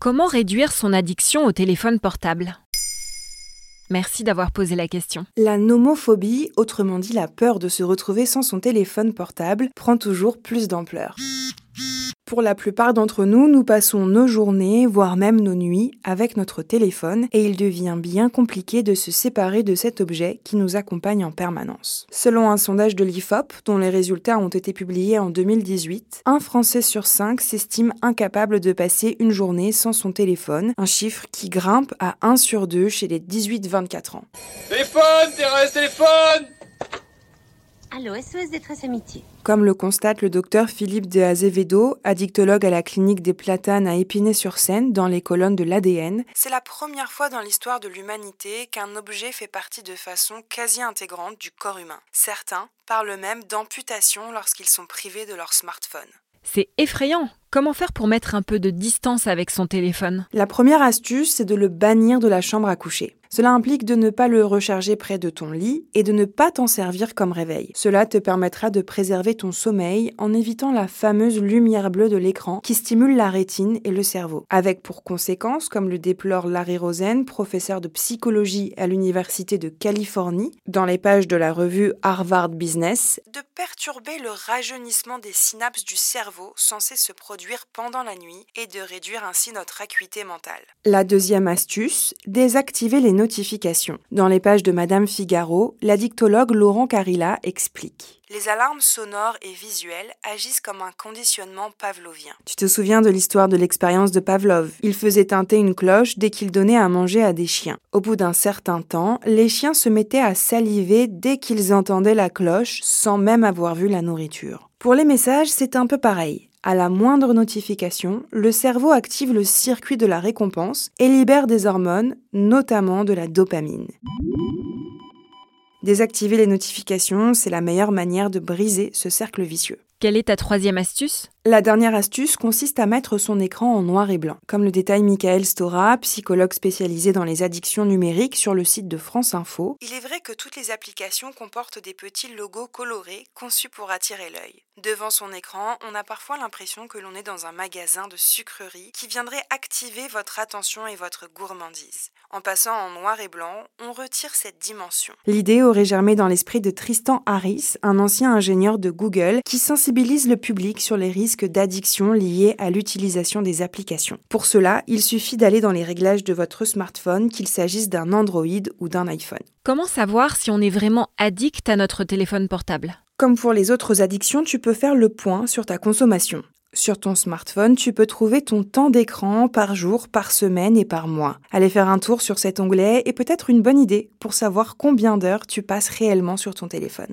Comment réduire son addiction au téléphone portable? Merci d'avoir posé la question. La nomophobie, autrement dit la peur de se retrouver sans son téléphone portable, prend toujours plus d'ampleur. Pour la plupart d'entre nous, nous passons nos journées, voire même nos nuits, avec notre téléphone et il devient bien compliqué de se séparer de cet objet qui nous accompagne en permanence. Selon un sondage de l'IFOP, dont les résultats ont été publiés en 2018, un Français sur cinq s'estime incapable de passer une journée sans son téléphone, un chiffre qui grimpe à 1 sur 2 chez les 18-24 ans. Téléphone, Thérèse, téléphone Allô, SOS Détresse Amitié. Comme le constate le docteur Philippe de Azevedo, addictologue à la clinique des Platanes à Épinay-sur-Seine, dans les colonnes de l'ADN, c'est la première fois dans l'histoire de l'humanité qu'un objet fait partie de façon quasi intégrante du corps humain. Certains parlent même d'amputation lorsqu'ils sont privés de leur smartphone. C'est effrayant. Comment faire pour mettre un peu de distance avec son téléphone? La première astuce, c'est de le bannir de la chambre à coucher. Cela implique de ne pas le recharger près de ton lit et de ne pas t'en servir comme réveil. Cela te permettra de préserver ton sommeil en évitant la fameuse lumière bleue de l'écran qui stimule la rétine et le cerveau. Avec pour conséquence, comme le déplore Larry Rosen, professeur de psychologie à l'Université de Californie, dans les pages de la revue Harvard Business, de perturber le rajeunissement des synapses du cerveau censé se produire pendant la nuit et de réduire ainsi notre acuité mentale. La deuxième astuce, désactiver les notifications. Dans les pages de Madame Figaro, l'addictologue Laurent Carilla explique. Les alarmes sonores et visuelles agissent comme un conditionnement pavlovien. Tu te souviens de l'histoire de l'expérience de Pavlov? Il faisait teinter une cloche dès qu'il donnait à manger à des chiens. Au bout d'un certain temps, les chiens se mettaient à saliver dès qu'ils entendaient la cloche sans même avoir vu la nourriture. Pour les messages, c'est un peu pareil. À la moindre notification, le cerveau active le circuit de la récompense et libère des hormones, notamment de la dopamine. Désactiver les notifications, c'est la meilleure manière de briser ce cercle vicieux. Quelle est ta troisième astuce? La dernière astuce consiste à mettre son écran en noir et blanc. Comme le détaille Michael Stora, psychologue spécialisé dans les addictions numériques sur le site de France Info, il est vrai que toutes les applications comportent des petits logos colorés conçus pour attirer l'œil. Devant son écran, on a parfois l'impression que l'on est dans un magasin de sucreries qui viendrait activer votre attention et votre gourmandise. En passant en noir et blanc, on retire cette dimension. L'idée aurait germé dans l'esprit de Tristan Harris, un ancien ingénieur de Google qui sensibilise le public sur les risques d'addiction liés à l'utilisation des applications. Pour cela, il suffit d'aller dans les réglages de votre smartphone, qu'il s'agisse d'un Android ou d'un iPhone. Comment savoir si on est vraiment addict à notre téléphone portable? Comme pour les autres addictions, tu peux faire le point sur ta consommation. Sur ton smartphone, tu peux trouver ton temps d'écran par jour, par semaine et par mois. Allez faire un tour sur cet onglet est peut-être une bonne idée pour savoir combien d'heures tu passes réellement sur ton téléphone.